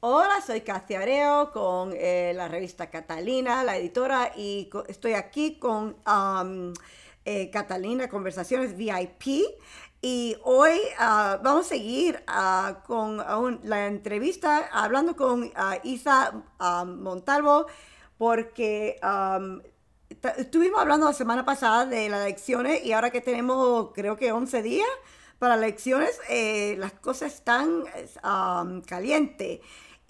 Hola, soy Kathy Areo con eh, la revista Catalina, la editora, y estoy aquí con um, eh, Catalina Conversaciones VIP. Y hoy ah, vamos a seguir ah, con la entrevista hablando con ah, Isa Montalvo porque um, estuvimos hablando la semana pasada de las elecciones y ahora que tenemos creo que 11 días para elecciones, eh, las cosas están um, calientes.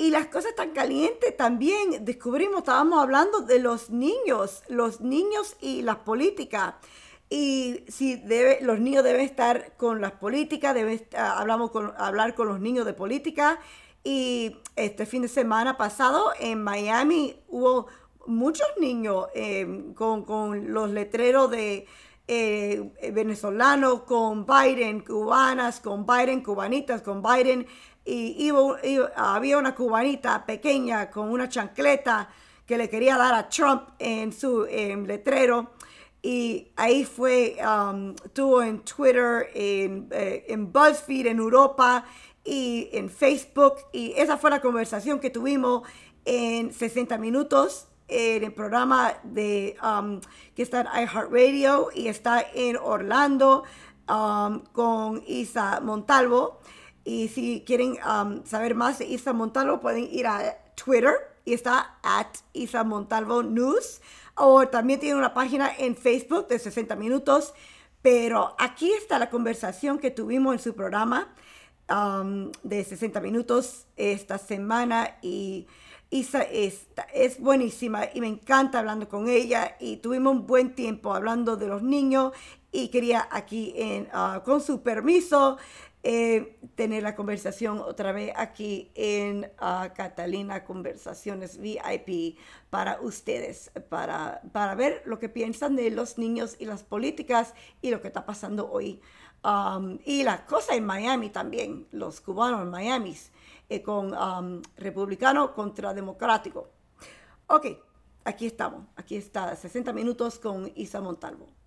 Y las cosas tan calientes también descubrimos, estábamos hablando de los niños, los niños y las políticas. Y si debe, los niños deben estar con las políticas, deben, hablamos con, hablar con los niños de política. Y este fin de semana pasado en Miami hubo muchos niños em, con, con, los letreros de eh, venezolanos, con Biden, cubanas, con Biden, cubanitas, con Biden y, había una cubanita pequeña con una chancleta que le quería dar a Trump en su letrero. Y ahí fue, um, tuvo en Twitter, en, eh, en BuzzFeed en Europa y en Facebook. Y esa fue la conversación que tuvimos en 60 minutos en el programa de, um, que está en iHeartRadio y está en Orlando um, con Isa Montalvo. Y si quieren um, saber más de Isa Montalvo, pueden ir a Twitter y está at Isa Montalvo News. O también tiene una página en Facebook de 60 minutos. Pero aquí está la conversación que tuvimos en su programa um, de 60 minutos esta semana. Y Isa es, es buenísima y me encanta hablando con ella. Y tuvimos un buen tiempo hablando de los niños. Y quería aquí, en, uh, con su permiso, eh, tener la conversación otra vez aquí en ah, Catalina Conversaciones VIP para ustedes, para, para ver lo que piensan de los niños y las políticas y lo que está pasando hoy. Um, y la cosa en Miami también, los cubanos en Miami, eh, con um, republicano contra democrático. Ok, aquí estamos, aquí está, 60 minutos con Isa Montalvo.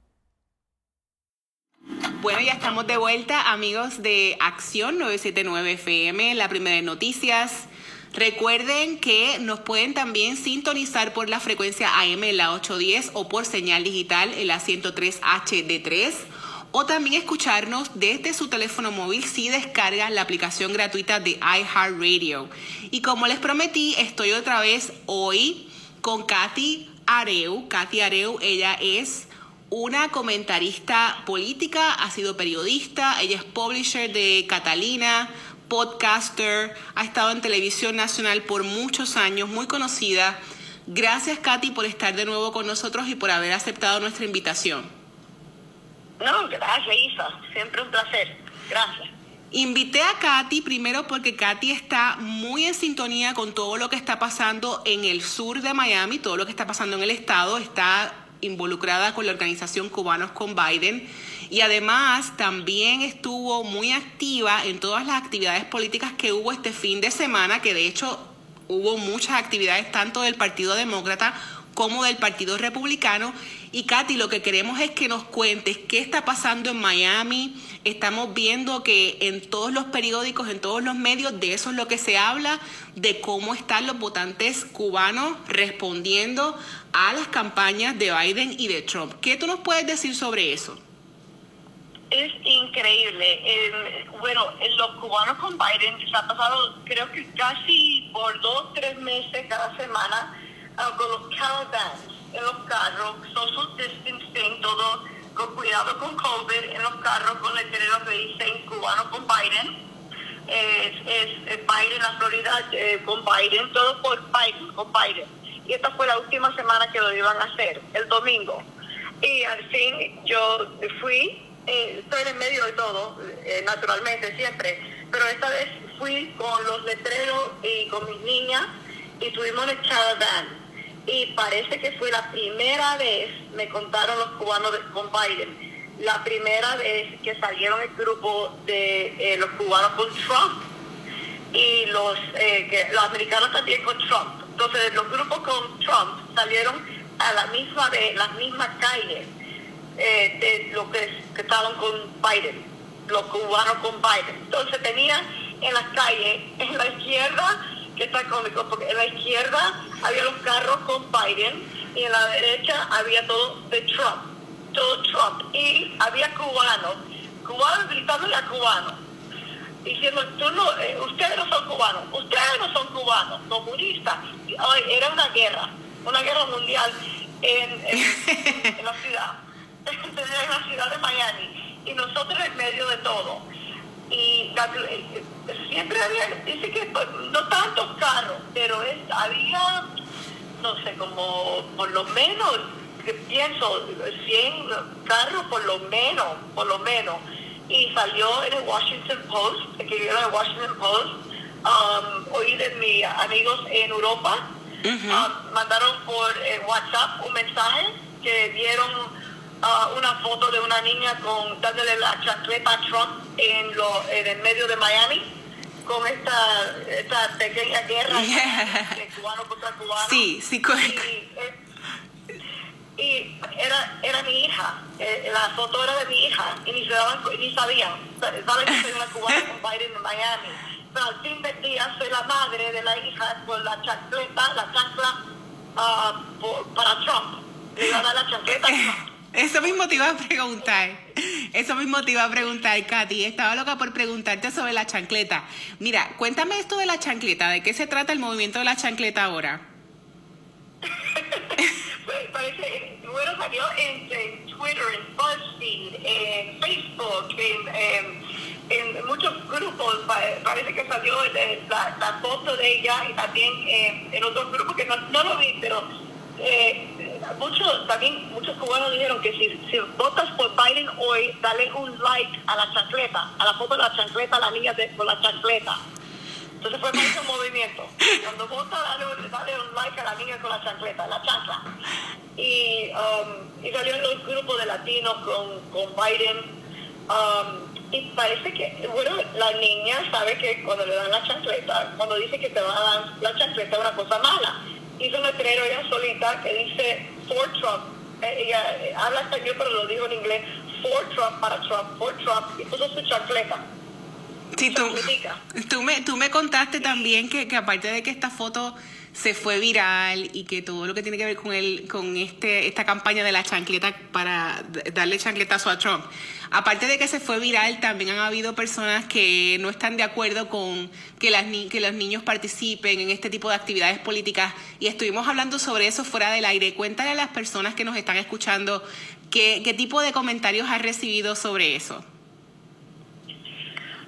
Bueno, ya estamos de vuelta, amigos de Acción 979 FM, la primera de noticias. Recuerden que nos pueden también sintonizar por la frecuencia AM la 810 o por señal digital en la 103 HD3 o también escucharnos desde su teléfono móvil si descargan la aplicación gratuita de iHeartRadio. Y como les prometí, estoy otra vez hoy con Katy Areu. Katy Areu, ella es una comentarista política, ha sido periodista, ella es publisher de Catalina, podcaster, ha estado en televisión nacional por muchos años, muy conocida. Gracias, Katy, por estar de nuevo con nosotros y por haber aceptado nuestra invitación. No, gracias, Isa. Siempre un placer. Gracias. Invité a Katy primero porque Katy está muy en sintonía con todo lo que está pasando en el sur de Miami, todo lo que está pasando en el estado. Está involucrada con la organización Cubanos con Biden. Y además también estuvo muy activa en todas las actividades políticas que hubo este fin de semana, que de hecho hubo muchas actividades tanto del Partido Demócrata como del Partido Republicano. Y Katy, lo que queremos es que nos cuentes qué está pasando en Miami. Estamos viendo que en todos los periódicos, en todos los medios, de eso es lo que se habla, de cómo están los votantes cubanos respondiendo a las campañas de Biden y de Trump. ¿Qué tú nos puedes decir sobre eso? Es increíble. bueno, los cubanos con Biden se ha pasado, creo que casi por dos, tres meses cada semana con los caravans en los carros, social distancing, todo con cuidado con COVID en los carros con letreros que dicen cubano con Biden. Es, es, Biden, la Florida eh, con Biden, todo por Biden, con Biden. Y esta fue la última semana que lo iban a hacer, el domingo. Y al fin yo fui, eh, estoy en medio de todo, eh, naturalmente, siempre, pero esta vez fui con los letreros y con mis niñas y tuvimos el caravan y parece que fue la primera vez, me contaron los cubanos con Biden, la primera vez que salieron el grupo de eh, los cubanos con Trump y los, eh, que, los americanos también con Trump. Entonces los grupos con Trump salieron a la misma vez, las mismas calles eh, de los que, que estaban con Biden, los cubanos con Biden. Entonces tenían en las calles, en la izquierda, que está cómico, porque en la izquierda había los carros con Biden y en la derecha había todo de Trump, todo Trump. Y había cubanos, cubanos gritándole a cubanos, diciendo, tú no, eh, ustedes no son cubanos, ustedes no son cubanos, comunistas. era una guerra, una guerra mundial en, en la ciudad, en la ciudad de Miami. Y nosotros en medio de todo y eh, siempre había, dice que pues, no tantos carros, pero es, había, no sé, como por lo menos, que pienso, 100 carros por lo menos, por lo menos. Y salió en el Washington Post, escribió en el Washington Post, um, oí de mis amigos en Europa, um, mandaron por eh, WhatsApp un mensaje que dieron una foto de una niña con dándole la chancleta a Trump en, lo, en el medio de Miami con esta, esta pequeña guerra de cubano contra cubano. Sí, sí, correcto. Y, era, era mi hija, eh, la foto era de mi hija, y ni, se daban, ni sabían. Saben que soy una cubana con Biden en Miami. Pero al fin del día soy la madre de la hija con la chancleta, la chancla uh, para Trump. Le iba a dar la chancleta a Trump. Eso mismo te iba a preguntar. Eso mismo te iba a preguntar, Katy. Estaba loca por preguntarte sobre la chancleta. Mira, cuéntame esto de la chancleta. ¿De qué se trata el movimiento de la chancleta ahora? pues parece, bueno, salió en, Twitter, en BuzzFeed, en Facebook, en, muchos grupos. Parece que salió la, foto de ella y también en otros grupos que no, no lo vi, pero eh, muchos, también muchos cubanos dijeron que si, votas por Biden hoy, dale un like a la chancleta, a la foto de la chancleta, a la niña de, con la chancleta. Entonces fue más un movimiento. Cuando vota, dale, un like a la niña con la chancleta, la chancla. Y, um, y salió en los grupos de latinos con, con Biden. Um, y parece que, bueno, la niña sabe que cuando le dan la chancleta, cuando dice que te va a dar la chancleta es una cosa mala hizo un letrero ella solita que dice for Trump. Eh, ella eh, habla español pero lo digo en inglés, for Trump, para Trump, for Trump, y puso su chancleta. Sí, tú, tú, me, tú me contaste también que, que aparte de que esta foto se fue viral y que todo lo que tiene que ver con el, con este, esta campaña de la chancleta para darle chancletazo a Trump. Aparte de que se fue viral, también han habido personas que no están de acuerdo con que, las que los niños participen en este tipo de actividades políticas y estuvimos hablando sobre eso fuera del aire. Cuéntale a las personas que nos están escuchando qué, qué tipo de comentarios has recibido sobre eso.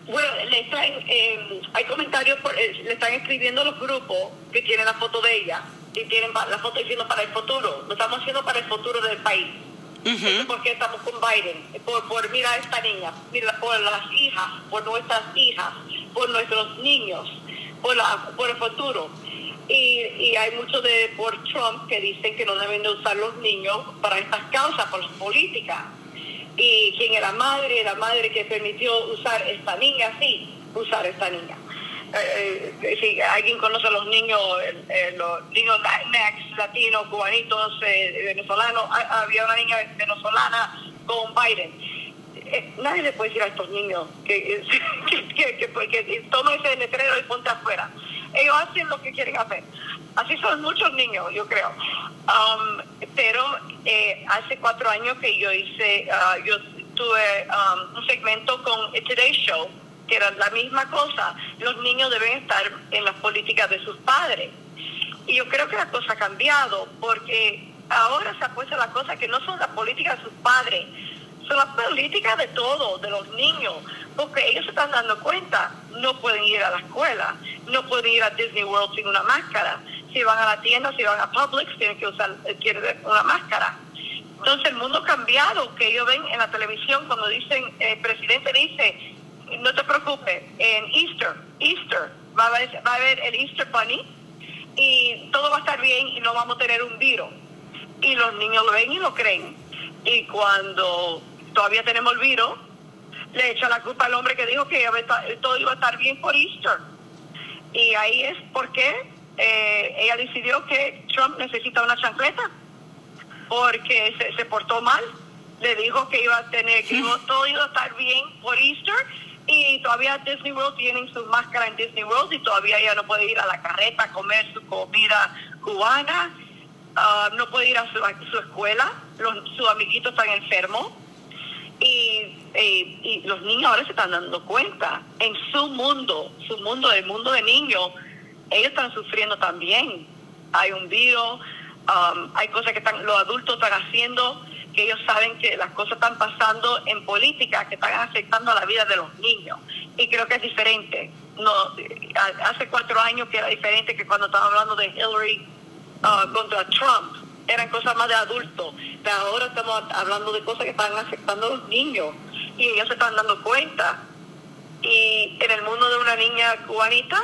Bueno, le están, eh, hay comentarios, por, eh, le están escribiendo los grupos que tienen la foto de ella y tienen la foto diciendo para el futuro. Lo estamos haciendo para el futuro del país. Uh porque estamos con Biden, por, por mirar a esta niña, mira, por las hijas, por nuestras hijas, por nuestros niños, por, la, por el futuro. Y, y, hay mucho de por Trump que dicen que no deben de usar los niños para estas causas, por las políticas y quién era madre, la madre que permitió usar esta niña, sí, usar esta niña. Eh, eh, si alguien conoce los niños, eh, los niños latinos, cubanitos, venezolanos, había una niña venezolana con Biden. nadie le puede decir a estos niños que, que, que, que, tome ese letrero y ponte afuera. Ellos hacen lo que quieren hacer. Así son muchos niños, yo creo. Um, pero eh, hace cuatro años que yo hice, uh, yo tuve um, un segmento con Today Show, que era la misma cosa. Los niños deben estar en las políticas de sus padres. Y yo creo que la cosa ha cambiado, porque ahora se ha puesto la cosa que no son las políticas de sus padres, son las políticas de todos, de los niños, porque ellos se están dando cuenta, no pueden ir a la escuela, no pueden ir a Disney World sin una máscara, si van a la tienda, si van a Publix, tienen que usar eh, una máscara. Entonces el mundo cambiado, que ellos ven en la televisión cuando dicen, el presidente dice, no te preocupes, en Easter, Easter, va a, haber, va a haber el Easter Bunny y todo va a estar bien y no vamos a tener un virus. Y los niños lo ven y lo creen. Y cuando todavía tenemos el virus, le echa la culpa al hombre que dijo que todo iba a estar bien por Easter. Y ahí es porque eh, ella decidió que Trump necesita una chancleta porque se, se portó mal. Le dijo que iba a tener, que todo iba a estar bien por Easter y todavía Disney World tienen su máscara en Disney World y todavía ella no puede ir a la carreta a comer su comida cubana, ah, no puede ir a su, su escuela, los, sus amiguitos están enfermos y, y, los niños ahora se están dando cuenta en su mundo, su mundo, el mundo de niños, ellos están sufriendo también. Hay un virus, um, hay cosas que están, los adultos están haciendo que ellos saben que las cosas están pasando en política que están afectando a la vida de los niños. Y creo que es diferente. No, hace cuatro años que era diferente que cuando estaban hablando de Hillary uh, contra Trump. Eran cosas más de adultos. Pero ahora estamos hablando de cosas que están afectando a los niños. Y ellos se están dando cuenta. Y en el mundo de una niña cubanita,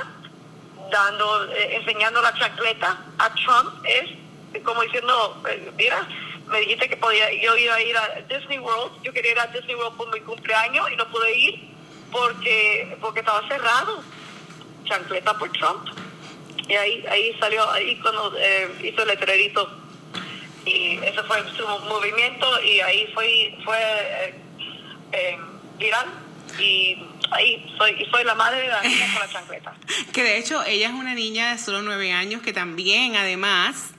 dando, eh, enseñando la chancleta a Trump es como diciendo, eh, mira, me dijiste que podía, yo iba a ir a Disney World, yo quería ir a Disney World por mi cumpleaños y no pude ir porque porque estaba cerrado. Chancleta por Trump. Y ahí ahí salió, ahí cuando eh, hizo el letrerito. Y ese fue su movimiento y ahí fue, fue eh, viral. Y ahí soy, y soy la madre de la niña con la chancleta. que de hecho ella es una niña de solo nueve años que también además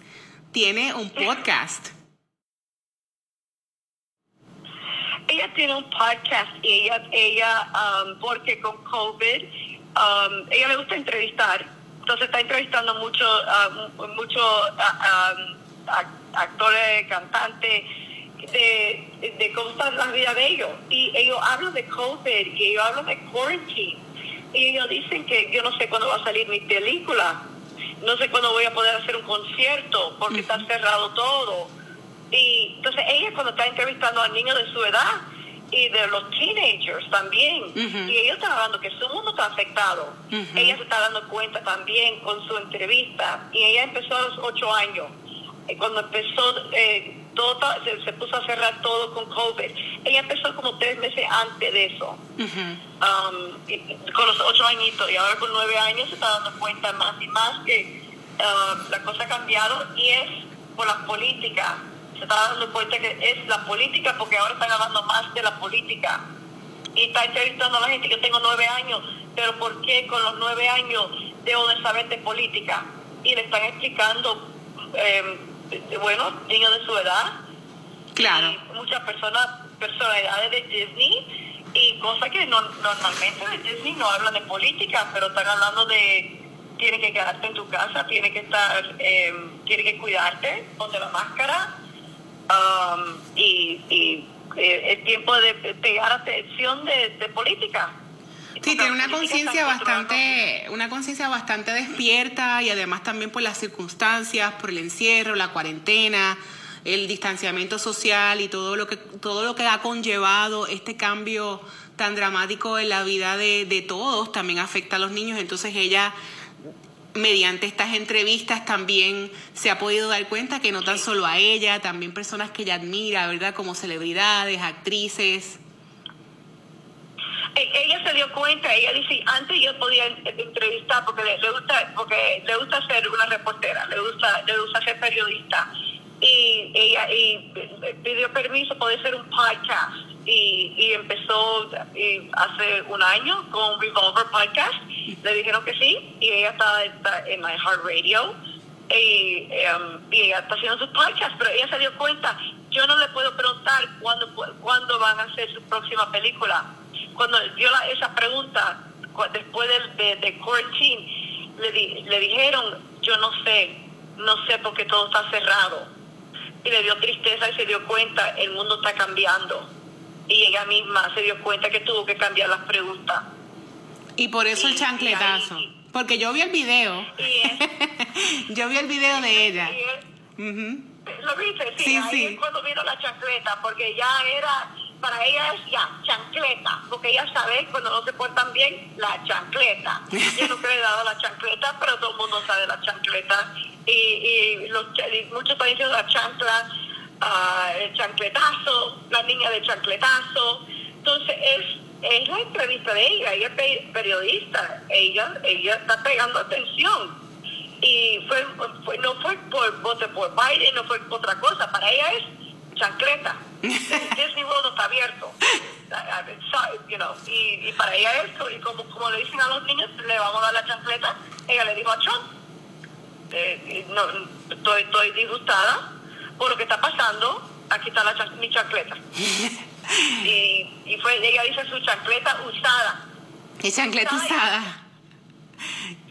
tiene un podcast. ella tiene un podcast y ella, ella um, porque con COVID, um, ella le gusta entrevistar, entonces está entrevistando mucho, uh, mucho uh, um, actores, cantantes, de, de cómo está la vida de ellos. Y ellos hablan de COVID y ellos hablan de quarantine. Y ellos dicen que yo no sé cuándo va a salir mi película, no sé cuándo voy a poder hacer un concierto porque está cerrado todo y entonces ella cuando está entrevistando a niños de su edad y de los teenagers también, y ellos están hablando que su mundo está afectado. Ella se está dando cuenta también con su entrevista y ella empezó a los ocho años. Y cuando empezó, eh, todo, se, puso a cerrar todo con COVID. Ella empezó como tres meses antes de eso, um, con los ocho añitos, y ahora con nueve años se está dando cuenta más y más que uh, la cosa ha cambiado y es por la política se está dando cuenta que es la política, porque ahora están hablando más de la política. Y está entrevistando a la gente, yo tengo nueve años, pero ¿por qué con los nueve años debo de saber de política? Y le están explicando, eh, bueno, niños de su edad, claro. muchas personas, personalidades de Disney, y cosas que no, normalmente de Disney no hablan de política, pero están hablando de tiene que quedarte en tu casa, tiene que estar, eh, tiene que cuidarte, ponte la máscara, Um, y, y eh, el tiempo de pegar atención de, de política. Sí, tiene una conciencia bastante, una conciencia bastante despierta y además también por las circunstancias, por el encierro, la cuarentena, el distanciamiento social y todo lo que, todo lo que ha conllevado este cambio tan dramático en la vida de, de todos, también afecta a los niños. Entonces ella mediante estas entrevistas también se ha podido dar cuenta que no tan solo a ella, también personas que ella admira, ¿verdad? Como celebridades, actrices. E, ella se dio cuenta, ella dice, antes yo podía entrevistar porque le, gusta porque le gusta ser una reportera, le gusta le gusta ser periodista y ella y pidió permiso poder ser un podcast y, empezó hace un año con Revolver Podcast. Le dijeron que sí y ella está, en My Heart Radio y, em, y, ella está haciendo su podcast, pero ella se dio cuenta, yo no le puedo preguntar cuándo, cuándo van a hacer su próxima película. Cuando dio esa pregunta, después de, de, quarantine, le, le dijeron, yo no sé, no sé porque todo está cerrado. Y le dio tristeza y se dio cuenta, el mundo está cambiando y ella misma se dio cuenta que tuvo que cambiar las preguntas. Y por eso el chancletazo. porque yo vi el video. yo vi el video de ella. ¿Lo viste? Sí, ahí cuando vino la chancleta, porque ya era, para ella es ya, chancleta, porque ella sabe cuando no se portan bien, la chancleta. Yo nunca le he dado la chancleta, pero todo el mundo sabe la chancleta. Y, y, los, y muchos países la chancla el chancletazo, la niña de chancletazo. Entonces es, es la entrevista de ella, ella es periodista, ella, ella está pegando atención. Y fue, no fue por voto por Biden, no fue otra cosa, para ella es chancleta. Disney World está abierto. you know, y, y, para ella esto, y como, como le dicen a los niños, le vamos a dar la chancleta, ella le dijo a Trump, eh, no, estoy, estoy disgustada por lo que está pasando, aquí está la, mi chancleta. y, y fue, ella dice su chancleta usada. ¿Qué chancleta usada?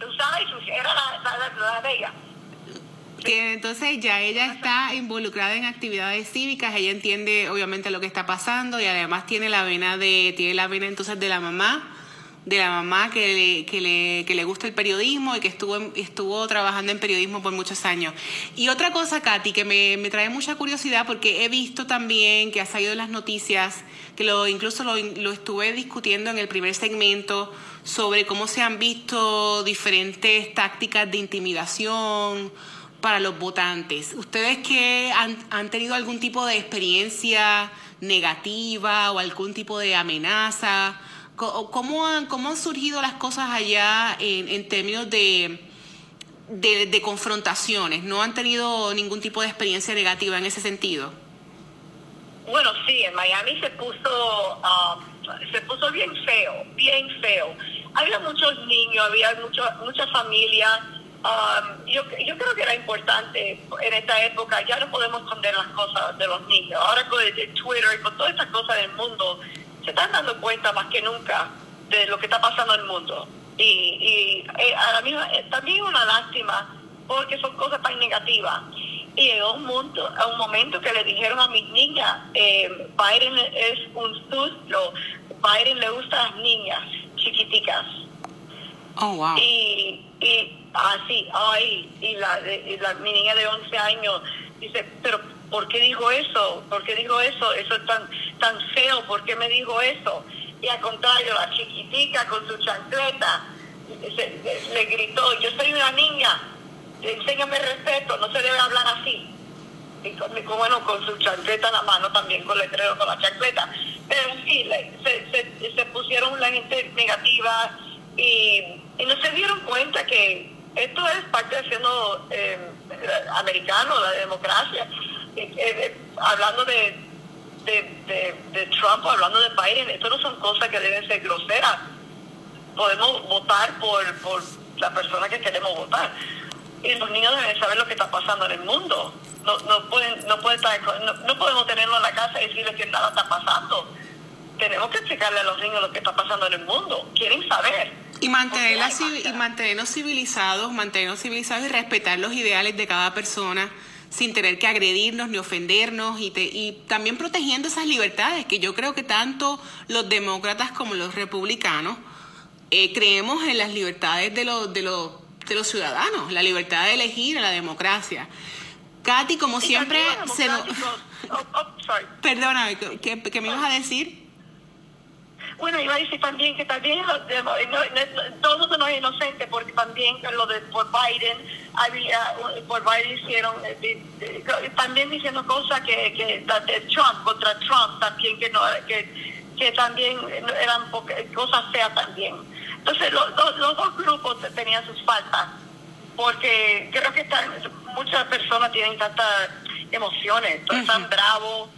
Usada y sucia, era la, la, la de ella que entonces ya ella está involucrada en actividades cívicas, ella entiende obviamente lo que está pasando y además tiene la vena de tiene la vena entonces de la mamá, de la mamá que le, que le, que le gusta el periodismo y que estuvo estuvo trabajando en periodismo por muchos años. Y otra cosa, Katy, que me, me trae mucha curiosidad porque he visto también que ha salido en las noticias, que lo incluso lo, lo estuve discutiendo en el primer segmento sobre cómo se han visto diferentes tácticas de intimidación para los votantes. ¿Ustedes que han, han, tenido algún tipo de experiencia negativa o algún tipo de amenaza? ¿Cómo han, cómo han surgido las cosas allá en, en términos de, de, confrontaciones? ¿No han tenido ningún tipo de experiencia negativa en ese sentido? Bueno, sí, en Miami se puso, um, se puso bien feo, bien feo. Había muchos niños, había mucho, muchas familias Um, yo, yo creo que era importante en esta época, ya no podemos esconder las cosas de los niños. Ahora con el, Twitter y con todas estas cosas del mundo, se están dando cuenta más que nunca de lo que está pasando en el mundo. Y, y eh, a la misma, eh, también una lástima porque son cosas tan negativas. Y llegó un, momento, a un momento que le dijeron a mis niñas, eh, Biden es un susto, Biden le gusta a las niñas chiquiticas. Oh, wow. Y, y así, ah, ay, y la, y la, mi niña de 11 años dice, pero ¿por qué dijo eso? ¿Por qué dijo eso? Eso es tan, tan feo, ¿por qué me dijo eso? Y al contrario, la chiquitica con su chancleta le gritó, yo soy una niña, enséñame respeto, no se debe hablar así. Y con, bueno, con su chancleta en la mano también, con letrero, con la chancleta. Pero sí, se, se, se pusieron la gente negativa y, y no se dieron cuenta que esto es parte de siendo eh, americano, la democracia. Eh, eh, hablando de, Trump, hablando de Biden, esto no son cosas que deben ser groseras. Podemos votar por, la persona que queremos votar. Y los niños deben saber lo que está pasando en el mundo. No, no, pueden, no, pueden estar, no, no podemos tenerlo en la casa y decirles que nada está pasando. Tenemos que explicarle a los niños lo que está pasando en el mundo. Quieren saber y, mantener y mantenernos civilizados, mantenernos civilizados y respetar los ideales de cada persona sin tener que agredirnos ni ofendernos y, y también protegiendo esas libertades que yo creo que tanto los demócratas como los republicanos eh, creemos en las libertades de los, de, los, de los ciudadanos, la libertad de elegir, la democracia. Katy, como siempre, se nos... Oh, oh, Perdóname, ¿qué, ¿qué me ibas a decir? Bueno, iba a decir también que también no, todo el mundo no es inocente porque también lo de por Biden había por Biden hicieron eh, también diciendo cosas que, que de Trump contra Trump también que no que, que también eran cosas feas también. Entonces los, los dos grupos tenían sus faltas porque creo que están, muchas personas tienen tantas emociones, están bravos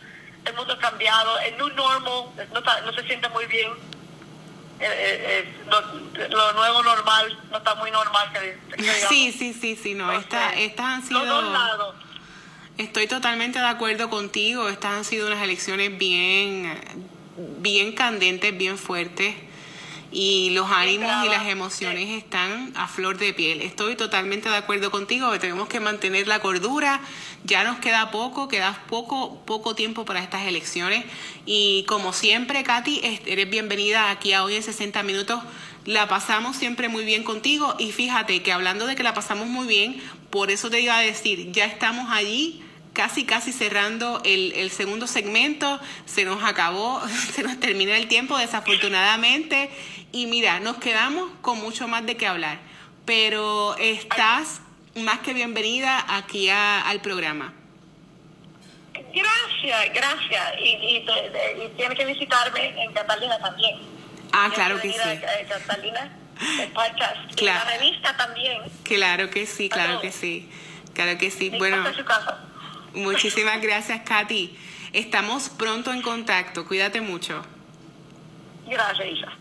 el mundo ha cambiado, el new normal no, no se siente muy bien. Eh, eh, eh, lo, nuevo normal no está muy normal. sí, sí, sí, sí, no. Esta, estas han sido... Estoy totalmente de acuerdo contigo. Estas han sido unas elecciones bien, bien candentes, bien fuertes y los ánimos y las emociones están a flor de piel. Estoy totalmente de acuerdo contigo, tenemos que mantener la cordura, ya nos queda poco, queda poco, poco tiempo para estas elecciones y como siempre, Katy, eres bienvenida aquí a hoy en 60 minutos. La pasamos siempre muy bien contigo y fíjate que hablando de que la pasamos muy bien, por eso te iba a decir, ya estamos allí casi, casi cerrando el, el, segundo segmento. Se nos acabó, se nos terminó el tiempo, desafortunadamente. Y mira, nos quedamos con mucho más de qué hablar, pero estás más que bienvenida aquí al programa. Gracias, gracias. Y, y, tienes que visitarme en Catalina también. Ah, claro que, sí. Catalina, el podcast. Claro. la revista también. Claro que sí, claro que sí. Claro que sí. bueno, muchísimas gracias, Katy. Estamos pronto en contacto. Cuídate mucho. Gracias, Isa.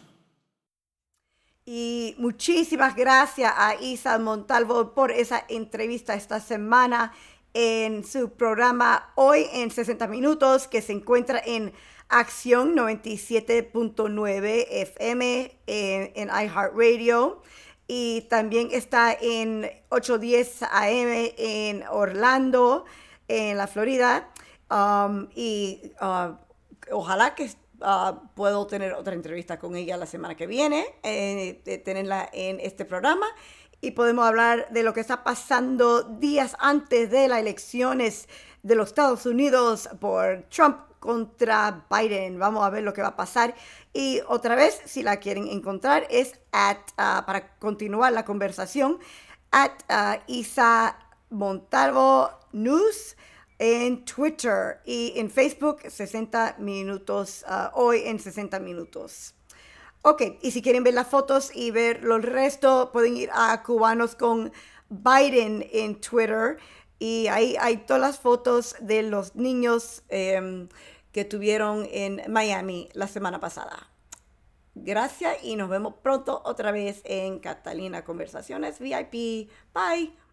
Y muchísimas gracias a Isa Montalvo por esa entrevista esta semana en su programa Hoy en 60 Minutos, que se encuentra en Acción 97.9 FM en, en iHeartRadio. Y también está en 810 AM en Orlando, en la Florida. Um, y uh, ojalá que uh, puedo tener otra entrevista con ella la semana que viene, eh, tenerla en este programa y podemos hablar de lo que está pasando días antes de las elecciones de los Estados Unidos por Trump contra Biden. Vamos a ver lo que va a pasar. Y otra vez, si la quieren encontrar, es at, uh, para continuar la conversación, at uh, Isa Montalvo News en Twitter y en Facebook 60 minutos, uh, hoy en 60 minutos. Ok, y si quieren ver las fotos y ver lo resto, pueden ir a Cubanos con Biden en Twitter. Y ahí hay todas las fotos de los niños eh, que tuvieron en Miami la semana pasada. Gracias y nos vemos pronto otra vez en Catalina Conversaciones VIP. Bye.